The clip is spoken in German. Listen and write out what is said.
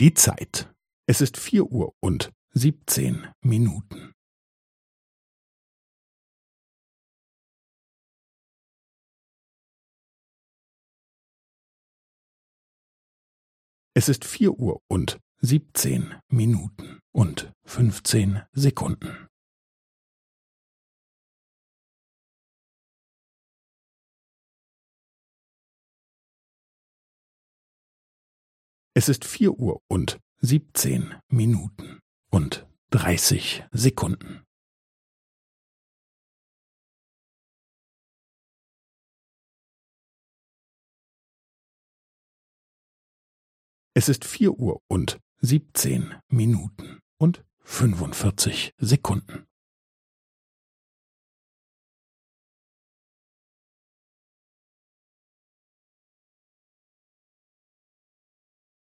Die Zeit. Es ist vier Uhr und siebzehn Minuten. Es ist vier Uhr und siebzehn Minuten und fünfzehn Sekunden. Es ist vier Uhr und siebzehn Minuten und dreißig Sekunden. Es ist vier Uhr und siebzehn Minuten und fünfundvierzig Sekunden.